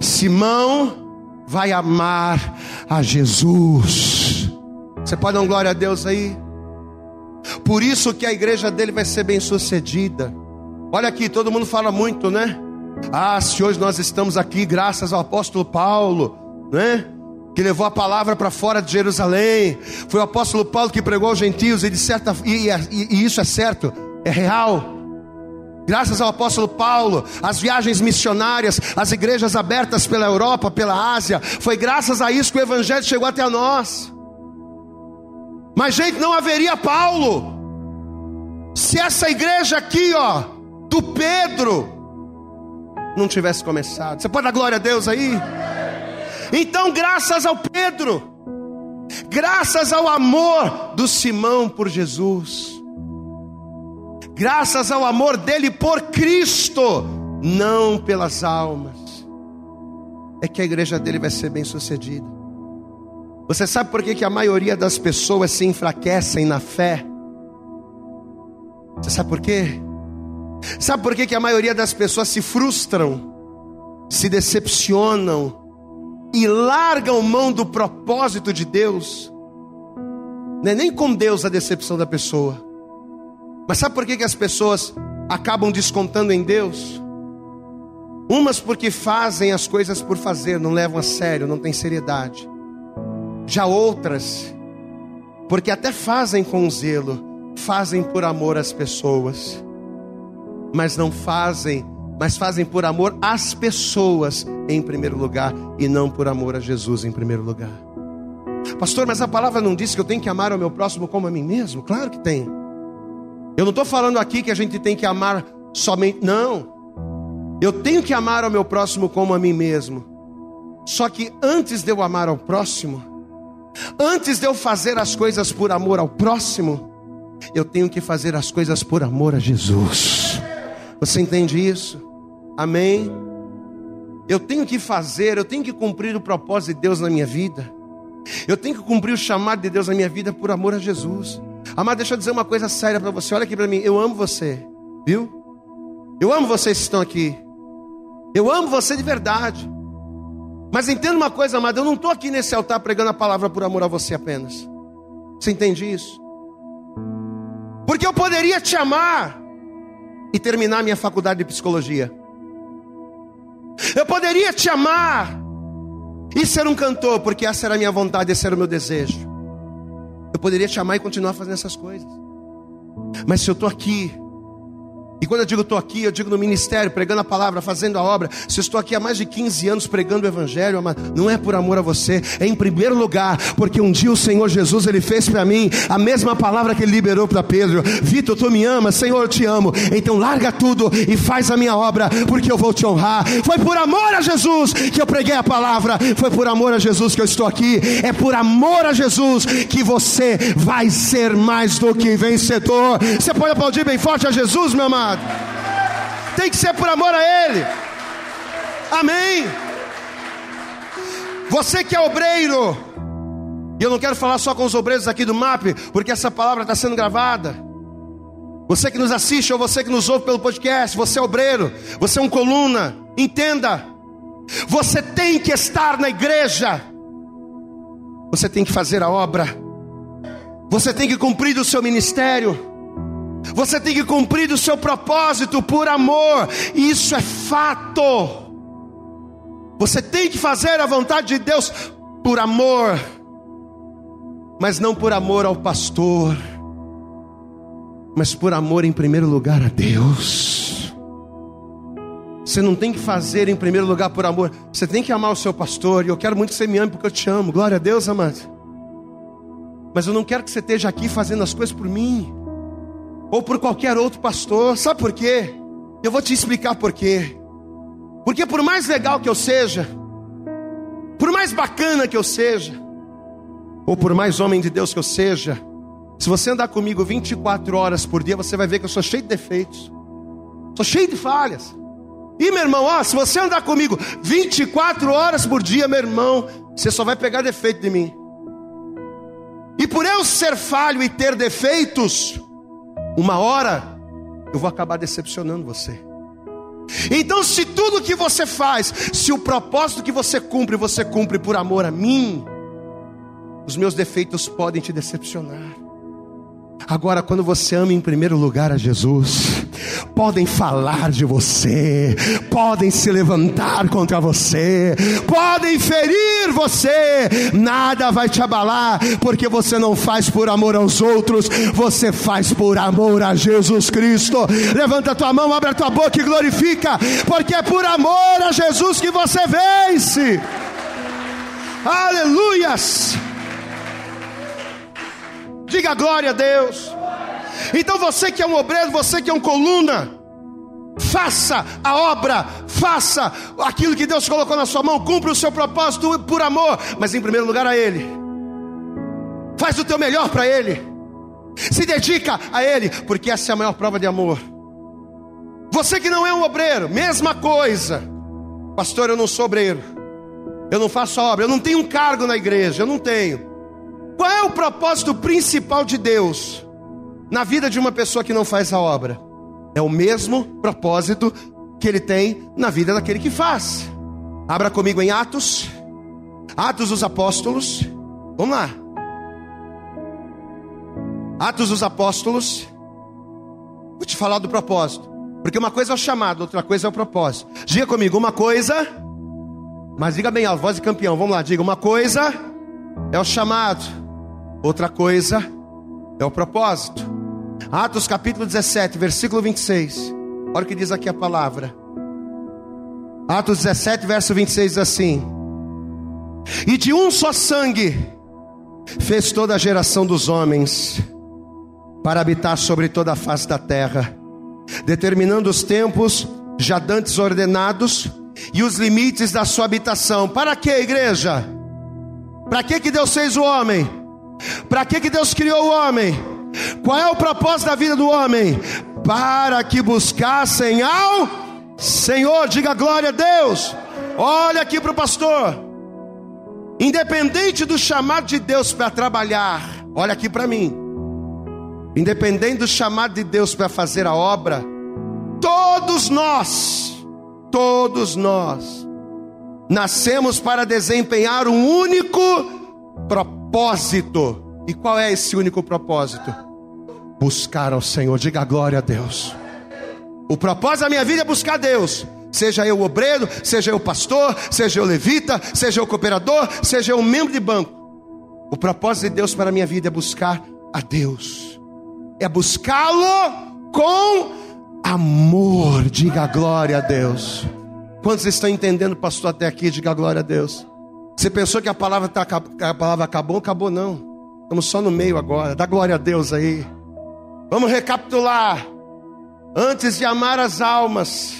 Simão vai amar a Jesus. Você pode dar glória a Deus aí? Por isso que a igreja dele vai ser bem sucedida. Olha aqui, todo mundo fala muito, né? Ah, se hoje nós estamos aqui graças ao apóstolo Paulo, né? Que levou a palavra para fora de Jerusalém. Foi o apóstolo Paulo que pregou aos gentios e de certa e, e, e isso é certo, é real. Graças ao apóstolo Paulo, as viagens missionárias, as igrejas abertas pela Europa, pela Ásia, foi graças a isso que o evangelho chegou até nós. Mas, gente, não haveria Paulo se essa igreja aqui, ó, do Pedro, não tivesse começado. Você pode dar glória a Deus aí? Então, graças ao Pedro, graças ao amor do Simão por Jesus, graças ao amor dele por Cristo, não pelas almas, é que a igreja dele vai ser bem sucedida. Você sabe por que, que a maioria das pessoas se enfraquecem na fé? Você sabe por quê? Sabe por que, que a maioria das pessoas se frustram, se decepcionam e largam mão do propósito de Deus? Não é nem com Deus a decepção da pessoa, mas sabe por que, que as pessoas acabam descontando em Deus? Umas porque fazem as coisas por fazer, não levam a sério, não tem seriedade. Já outras, porque até fazem com zelo, fazem por amor às pessoas, mas não fazem, mas fazem por amor às pessoas em primeiro lugar e não por amor a Jesus em primeiro lugar. Pastor, mas a palavra não diz que eu tenho que amar o meu próximo como a mim mesmo? Claro que tem. Eu não estou falando aqui que a gente tem que amar somente, não. Eu tenho que amar ao meu próximo como a mim mesmo. Só que antes de eu amar ao próximo, Antes de eu fazer as coisas por amor ao próximo, eu tenho que fazer as coisas por amor a Jesus. Você entende isso? Amém? Eu tenho que fazer, eu tenho que cumprir o propósito de Deus na minha vida. Eu tenho que cumprir o chamado de Deus na minha vida por amor a Jesus. Amado, deixa eu dizer uma coisa séria para você. Olha aqui para mim. Eu amo você, viu? Eu amo vocês que estão aqui. Eu amo você de verdade. Mas entenda uma coisa, amado, eu não estou aqui nesse altar pregando a palavra por amor a você apenas. Você entende isso? Porque eu poderia te amar e terminar minha faculdade de psicologia. Eu poderia te amar e ser um cantor, porque essa era a minha vontade, esse era o meu desejo. Eu poderia te amar e continuar fazendo essas coisas. Mas se eu estou aqui e quando eu digo estou aqui, eu digo no ministério, pregando a palavra, fazendo a obra. Se eu estou aqui há mais de 15 anos pregando o Evangelho, não é por amor a você, é em primeiro lugar, porque um dia o Senhor Jesus ele fez para mim a mesma palavra que ele liberou para Pedro: Vitor, tu me amas, Senhor, eu te amo. Então larga tudo e faz a minha obra, porque eu vou te honrar. Foi por amor a Jesus que eu preguei a palavra, foi por amor a Jesus que eu estou aqui, é por amor a Jesus que você vai ser mais do que vencedor. Você pode aplaudir bem forte a Jesus, meu amado amado. Tem que ser por amor a Ele. Amém. Você que é obreiro, e eu não quero falar só com os obreiros aqui do MAP, porque essa palavra está sendo gravada. Você que nos assiste ou você que nos ouve pelo podcast, você é obreiro, você é um coluna, entenda. Você tem que estar na igreja. Você tem que fazer a obra. Você tem que cumprir o seu ministério. Você tem que cumprir o seu propósito por amor, isso é fato. Você tem que fazer a vontade de Deus por amor, mas não por amor ao pastor, mas por amor em primeiro lugar a Deus. Você não tem que fazer em primeiro lugar por amor. Você tem que amar o seu pastor. E eu quero muito que você me ame porque eu te amo. Glória a Deus, amado. Mas eu não quero que você esteja aqui fazendo as coisas por mim. Ou por qualquer outro pastor. Sabe por quê? Eu vou te explicar por quê. Porque por mais legal que eu seja, por mais bacana que eu seja, ou por mais homem de Deus que eu seja, se você andar comigo 24 horas por dia, você vai ver que eu sou cheio de defeitos, sou cheio de falhas. E meu irmão, ó, se você andar comigo 24 horas por dia, meu irmão, você só vai pegar defeito de mim. E por eu ser falho e ter defeitos, uma hora eu vou acabar decepcionando você. Então, se tudo que você faz, se o propósito que você cumpre, você cumpre por amor a mim, os meus defeitos podem te decepcionar. Agora, quando você ama em primeiro lugar a Jesus, podem falar de você, podem se levantar contra você, podem ferir você, nada vai te abalar, porque você não faz por amor aos outros, você faz por amor a Jesus Cristo. Levanta tua mão, abre a tua boca e glorifica, porque é por amor a Jesus que você vence. Aleluias! Diga glória a Deus. Então você que é um obreiro, você que é um coluna, faça a obra, faça aquilo que Deus colocou na sua mão, cumpra o seu propósito por amor, mas em primeiro lugar a Ele. Faz o teu melhor para Ele. Se dedica a Ele, porque essa é a maior prova de amor. Você que não é um obreiro, mesma coisa. Pastor, eu não sou obreiro. Eu não faço obra, eu não tenho um cargo na igreja, eu não tenho. Qual é o propósito principal de Deus na vida de uma pessoa que não faz a obra? É o mesmo propósito que ele tem na vida daquele que faz. Abra comigo em Atos, Atos dos Apóstolos. Vamos lá. Atos dos Apóstolos. Vou te falar do propósito. Porque uma coisa é o chamado, outra coisa é o propósito. Diga comigo, uma coisa. Mas diga bem alto, voz de campeão. Vamos lá, diga uma coisa é o chamado. Outra coisa é o propósito. Atos capítulo 17, versículo 26. Olha o que diz aqui a palavra. Atos 17, verso 26 diz assim: E de um só sangue fez toda a geração dos homens para habitar sobre toda a face da terra, determinando os tempos já dantes ordenados e os limites da sua habitação. Para que, igreja? Para que que Deus fez o homem? Para que, que Deus criou o homem? Qual é o propósito da vida do homem? Para que buscassem ao Senhor, diga glória a Deus. Olha aqui para o pastor. Independente do chamado de Deus para trabalhar, olha aqui para mim. Independente do chamado de Deus para fazer a obra, todos nós, todos nós, nascemos para desempenhar um único propósito propósito. E qual é esse único propósito? Buscar ao Senhor. Diga glória a Deus. O propósito da minha vida é buscar Deus. Seja eu obreiro, seja eu pastor, seja eu levita, seja eu cooperador, seja eu membro de banco. O propósito de Deus para a minha vida é buscar a Deus. É buscá-lo com amor. Diga glória a Deus. Quantos estão entendendo, pastor, até aqui? Diga glória a Deus. Você pensou que a palavra, tá, a palavra acabou? Acabou não. Estamos só no meio agora. Dá glória a Deus aí. Vamos recapitular. Antes de amar as almas,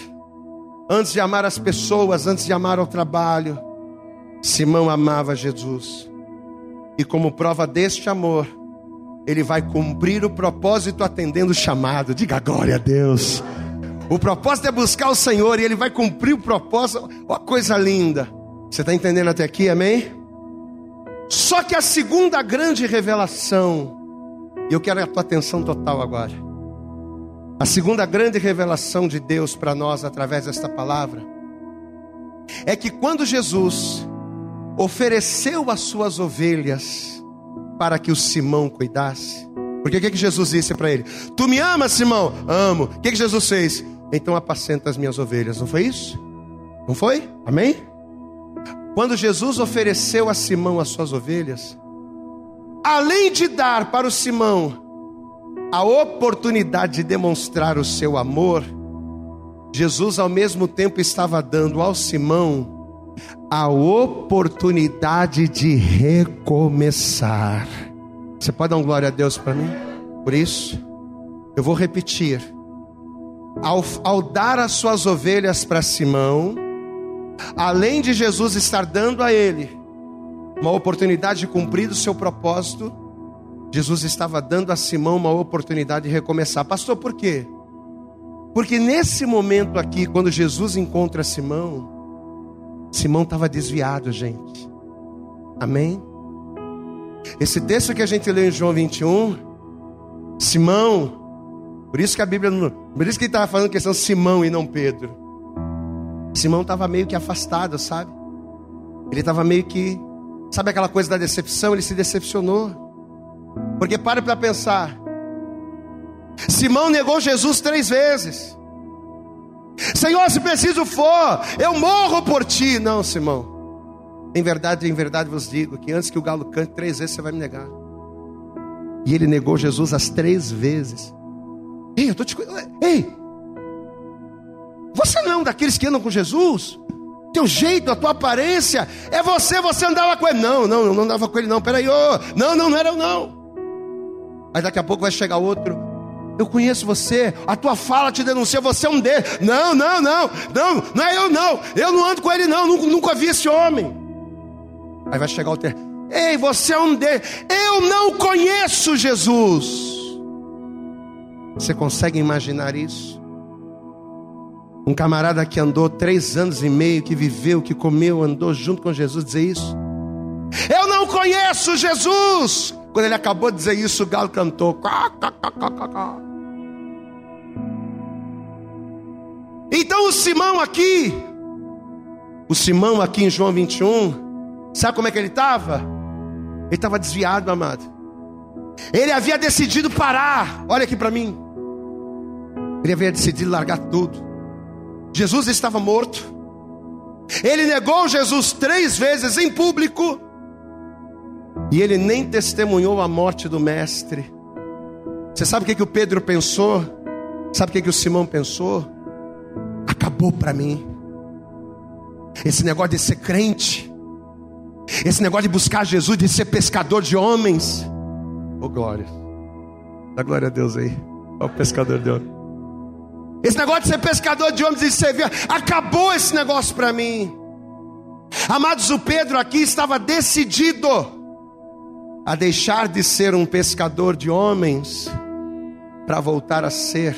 antes de amar as pessoas, antes de amar o trabalho, Simão amava Jesus. E como prova deste amor, ele vai cumprir o propósito atendendo o chamado. Diga glória a Deus. O propósito é buscar o Senhor e ele vai cumprir o propósito. Olha coisa linda. Você está entendendo até aqui, amém? Só que a segunda grande revelação, e eu quero a tua atenção total agora. A segunda grande revelação de Deus para nós através desta palavra é que quando Jesus ofereceu as suas ovelhas para que o Simão cuidasse, porque o que, que Jesus disse para ele? Tu me amas, Simão? Amo. O que, que Jesus fez? Então apacenta as minhas ovelhas, não foi isso? Não foi? Amém? Quando Jesus ofereceu a Simão as suas ovelhas, além de dar para o Simão a oportunidade de demonstrar o seu amor, Jesus ao mesmo tempo estava dando ao Simão a oportunidade de recomeçar. Você pode dar um glória a Deus para mim? Por isso, eu vou repetir. Ao, ao dar as suas ovelhas para Simão, além de Jesus estar dando a ele uma oportunidade de cumprir o seu propósito, Jesus estava dando a Simão uma oportunidade de recomeçar. Pastor, por quê? Porque nesse momento aqui, quando Jesus encontra Simão, Simão estava desviado, gente. Amém? Esse texto que a gente leu em João 21, Simão, por isso que a Bíblia, por isso que ele estava falando questão Simão e não Pedro. Simão estava meio que afastado, sabe? Ele estava meio que, sabe aquela coisa da decepção? Ele se decepcionou. Porque para para pensar. Simão negou Jesus três vezes. Senhor, se preciso for, eu morro por ti. Não, Simão. Em verdade, em verdade vos digo que antes que o galo cante três vezes você vai me negar. E ele negou Jesus as três vezes. Ei, eu tô te Ei! Você não é um daqueles que andam com Jesus? Teu jeito, a tua aparência, é você, você andava com ele. Não, não, não andava com ele, não. Peraí, ô, não, não, não era eu, não. Aí daqui a pouco vai chegar outro eu conheço você, a tua fala te denuncia, você é um deles. Não, não, não, não, não é eu não, eu não ando com ele não, nunca, nunca vi esse homem. Aí vai chegar o ei, você é um deles, eu não conheço Jesus. Você consegue imaginar isso? Um camarada que andou três anos e meio, que viveu, que comeu, andou junto com Jesus, dizer isso? Eu não conheço Jesus. Quando ele acabou de dizer isso, o galo cantou. Então o Simão aqui, o Simão aqui em João 21, sabe como é que ele estava? Ele estava desviado, amado. Ele havia decidido parar. Olha aqui para mim. Ele havia decidido largar tudo. Jesus estava morto. Ele negou Jesus três vezes em público. E ele nem testemunhou a morte do mestre. Você sabe o que, que o Pedro pensou? Sabe o que, que o Simão pensou? Acabou para mim. Esse negócio de ser crente, esse negócio de buscar Jesus, de ser pescador de homens. Ô oh, glória, dá glória a Deus aí, ó, o pescador de homens. Esse negócio de ser pescador de homens e servir, acabou esse negócio para mim. Amados, o Pedro aqui estava decidido a deixar de ser um pescador de homens para voltar a ser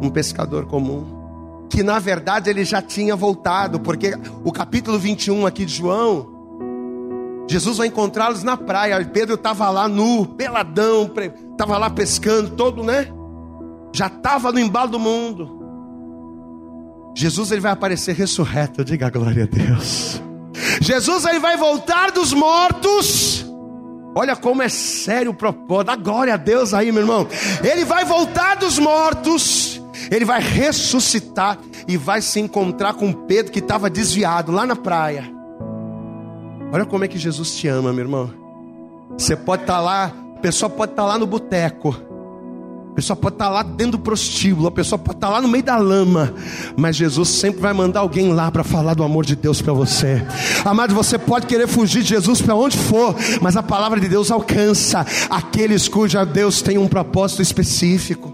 um pescador comum. Que na verdade ele já tinha voltado, porque o capítulo 21 aqui de João, Jesus vai encontrá-los na praia. Pedro estava lá nu, peladão, estava lá pescando, todo, né? Já estava no embalo do mundo. Jesus ele vai aparecer ressurreto, diga glória a Deus. Jesus ele vai voltar dos mortos Olha como é sério o propósito. Dá glória a Deus aí, meu irmão. Ele vai voltar dos mortos. Ele vai ressuscitar e vai se encontrar com Pedro que estava desviado lá na praia. Olha como é que Jesus te ama, meu irmão. Você pode estar tá lá, a pessoa pode estar tá lá no boteco a pessoa pode estar lá dentro do prostíbulo, a pessoa pode estar lá no meio da lama, mas Jesus sempre vai mandar alguém lá para falar do amor de Deus para você. Amado, você pode querer fugir de Jesus para onde for, mas a palavra de Deus alcança aqueles cuja Deus tem um propósito específico.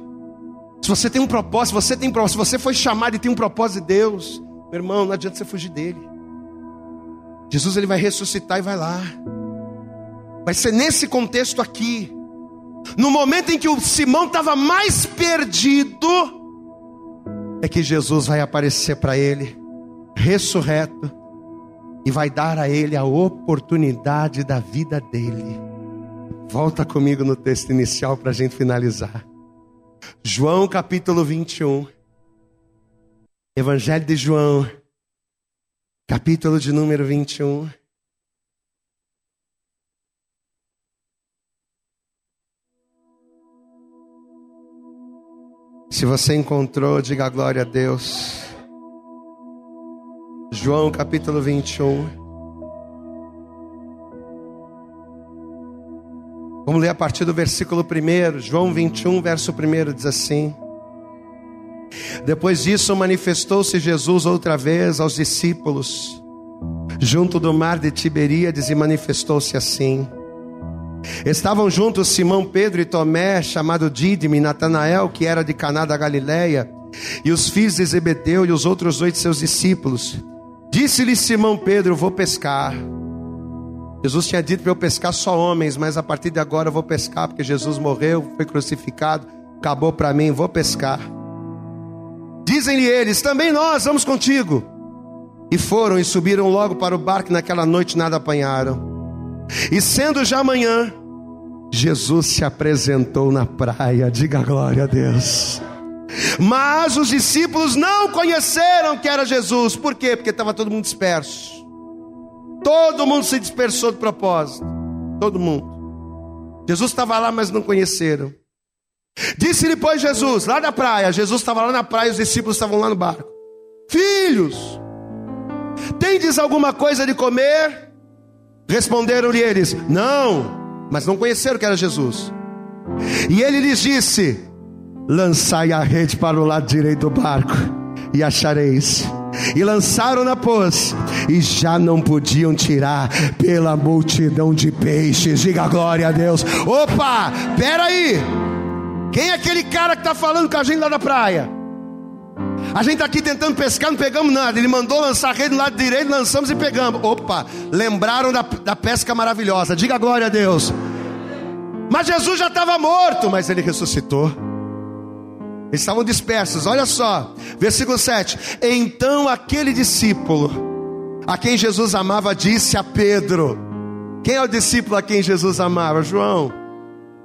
Se você tem um propósito, você tem propósito, se você foi chamado e tem um propósito de Deus, meu irmão, não adianta você fugir dele. Jesus ele vai ressuscitar e vai lá. Vai ser nesse contexto aqui no momento em que o Simão estava mais perdido, é que Jesus vai aparecer para ele, ressurreto, e vai dar a ele a oportunidade da vida dele. Volta comigo no texto inicial para a gente finalizar. João capítulo 21. Evangelho de João, capítulo de número 21. Se você encontrou, diga glória a Deus. João capítulo 21. Vamos ler a partir do versículo 1, João 21, verso 1 diz assim: Depois disso manifestou-se Jesus outra vez aos discípulos, junto do mar de Tiberíades, e manifestou-se assim. Estavam juntos Simão Pedro e Tomé, chamado Dídimo, e Natanael, que era de Caná da Galileia, e os filhos de Zebedeu e os outros dois de seus discípulos. Disse-lhe Simão Pedro: Vou pescar. Jesus tinha dito para eu pescar só homens, mas a partir de agora eu vou pescar, porque Jesus morreu, foi crucificado, acabou para mim, vou pescar. Dizem-lhe eles: Também nós vamos contigo. E foram e subiram logo para o barco, naquela noite nada apanharam. E sendo já manhã, Jesus se apresentou na praia, diga glória a Deus. Mas os discípulos não conheceram que era Jesus, por quê? Porque estava todo mundo disperso. Todo mundo se dispersou de propósito. Todo mundo. Jesus estava lá, mas não conheceram. Disse depois Jesus, lá na praia, Jesus estava lá na praia, os discípulos estavam lá no barco. Filhos, tendes alguma coisa de comer? Responderam-lhe eles: Não, mas não conheceram que era Jesus. E ele lhes disse: Lançai a rede para o lado direito do barco, e achareis. E lançaram na poça, e já não podiam tirar pela multidão de peixes. Diga glória a Deus. Opa, peraí. Quem é aquele cara que está falando com a gente lá da praia? A gente está aqui tentando pescar, não pegamos nada. Ele mandou lançar a rede do lado direito, lançamos e pegamos. Opa, lembraram da, da pesca maravilhosa. Diga glória a Deus. Mas Jesus já estava morto, mas ele ressuscitou. Eles estavam dispersos, olha só, versículo 7. Então aquele discípulo, a quem Jesus amava, disse a Pedro: Quem é o discípulo a quem Jesus amava? João,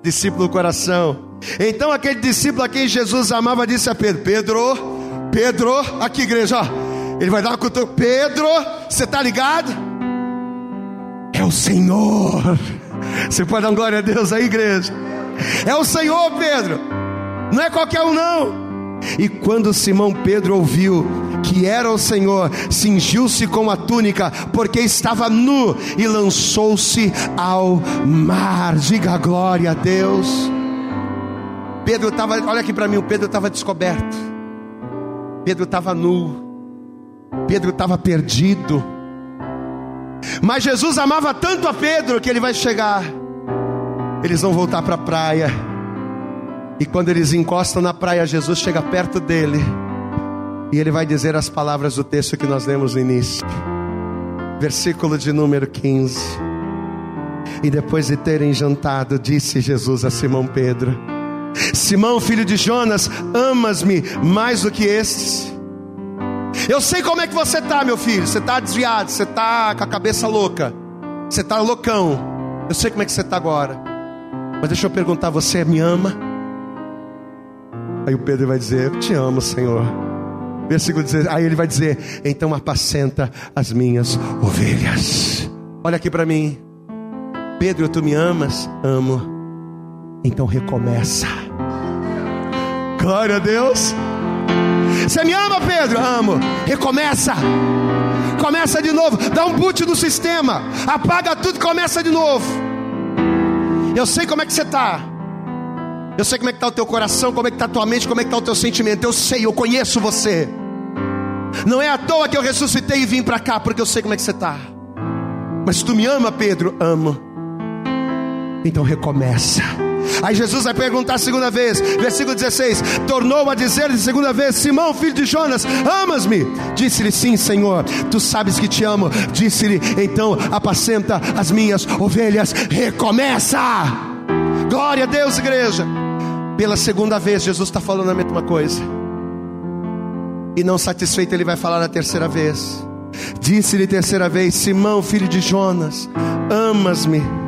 discípulo do coração. Então aquele discípulo a quem Jesus amava disse a Pedro: Pedro, Pedro, aqui igreja. Ele vai dar uma cutuca. Pedro, você está ligado? É o Senhor. Você pode dar glória a Deus aí, igreja. É o Senhor, Pedro. Não é qualquer um, não. E quando Simão Pedro ouviu que era o Senhor, cingiu-se com a túnica, porque estava nu, e lançou-se ao mar. Diga glória a Deus. Pedro estava, olha aqui para mim, o Pedro estava descoberto. Pedro estava nu, Pedro estava perdido. Mas Jesus amava tanto a Pedro que ele vai chegar. Eles vão voltar para a praia. E quando eles encostam na praia, Jesus chega perto dele. E ele vai dizer as palavras do texto que nós lemos no início. Versículo de número 15. E depois de terem jantado, disse Jesus a Simão Pedro: Simão, filho de Jonas, amas-me mais do que estes? Eu sei como é que você está, meu filho. Você está desviado, você está com a cabeça louca, você está loucão. Eu sei como é que você está agora. Mas deixa eu perguntar: você me ama? Aí o Pedro vai dizer: Eu te amo, Senhor. Versículo 16, aí ele vai dizer: Então apacenta as minhas ovelhas. Olha aqui para mim, Pedro, tu me amas? Amo. Então recomeça. Glória a Deus. Você me ama, Pedro? Amo. Recomeça. Começa de novo. Dá um boot no sistema. Apaga tudo e começa de novo. Eu sei como é que você está. Eu sei como é que está o teu coração, como é que está a tua mente, como é que está o teu sentimento. Eu sei, eu conheço você. Não é à toa que eu ressuscitei e vim para cá, porque eu sei como é que você está. Mas tu me ama, Pedro? Amo. Então recomeça. Aí Jesus vai perguntar a segunda vez, versículo 16: Tornou a dizer de segunda vez: Simão, filho de Jonas, amas-me? Disse-lhe: Sim, Senhor, tu sabes que te amo. Disse-lhe: Então apacenta as minhas ovelhas. Recomeça. Glória a Deus, igreja. Pela segunda vez, Jesus está falando a mesma coisa. E não satisfeito, ele vai falar a terceira vez. Disse-lhe terceira vez: Simão, filho de Jonas, amas-me?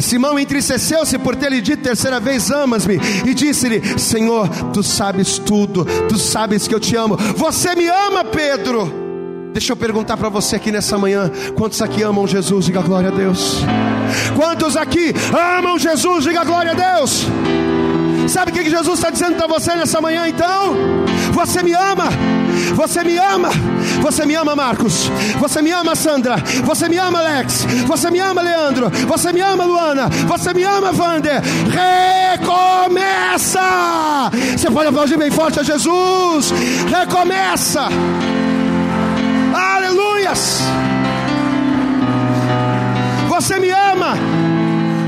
Simão entristeceu-se por ter lhe dito terceira vez: Amas-me, e disse-lhe: Senhor, tu sabes tudo, tu sabes que eu te amo. Você me ama, Pedro? Deixa eu perguntar para você aqui nessa manhã: quantos aqui amam Jesus? Diga glória a Deus. Quantos aqui amam Jesus? Diga glória a Deus. Sabe o que Jesus está dizendo para você nessa manhã então? Você me ama, você me ama, você me ama, Marcos, você me ama, Sandra, você me ama, Alex, você me ama, Leandro, você me ama, Luana, você me ama, Vander. Recomeça! Você pode aplaudir bem forte a Jesus. Recomeça! Aleluias! Você me ama,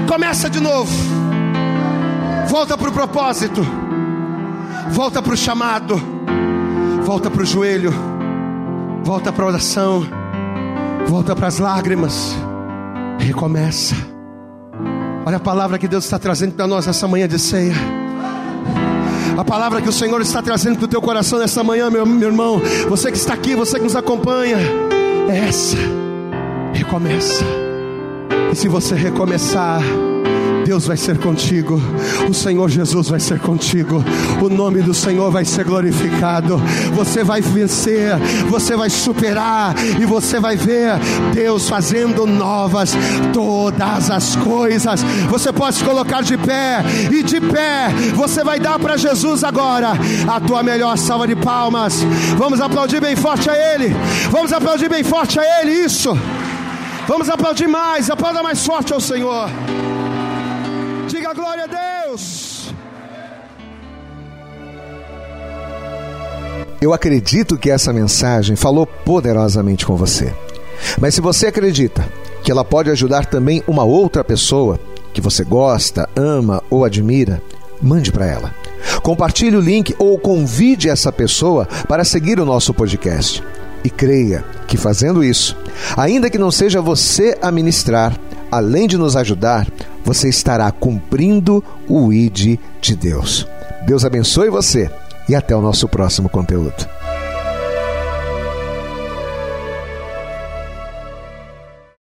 começa de novo, volta para o propósito, volta para o chamado, volta para o joelho, volta para a oração, volta para as lágrimas, recomeça. Olha a palavra que Deus está trazendo para nós essa manhã de ceia. A palavra que o Senhor está trazendo para o teu coração nessa manhã, meu, meu irmão. Você que está aqui, você que nos acompanha. É essa. Recomeça. E se você recomeçar, Deus vai ser contigo, o Senhor Jesus vai ser contigo, o nome do Senhor vai ser glorificado. Você vai vencer, você vai superar e você vai ver Deus fazendo novas todas as coisas. Você pode se colocar de pé e de pé você vai dar para Jesus agora a tua melhor salva de palmas. Vamos aplaudir bem forte a Ele. Vamos aplaudir bem forte a Ele. Isso. Vamos aplaudir mais, aplauda mais forte ao Senhor. Glória a Deus. Eu acredito que essa mensagem falou poderosamente com você. Mas se você acredita que ela pode ajudar também uma outra pessoa que você gosta, ama ou admira, mande para ela. Compartilhe o link ou convide essa pessoa para seguir o nosso podcast. E creia que fazendo isso, ainda que não seja você a ministrar, além de nos ajudar, você estará cumprindo o ID de Deus. Deus abençoe você e até o nosso próximo conteúdo.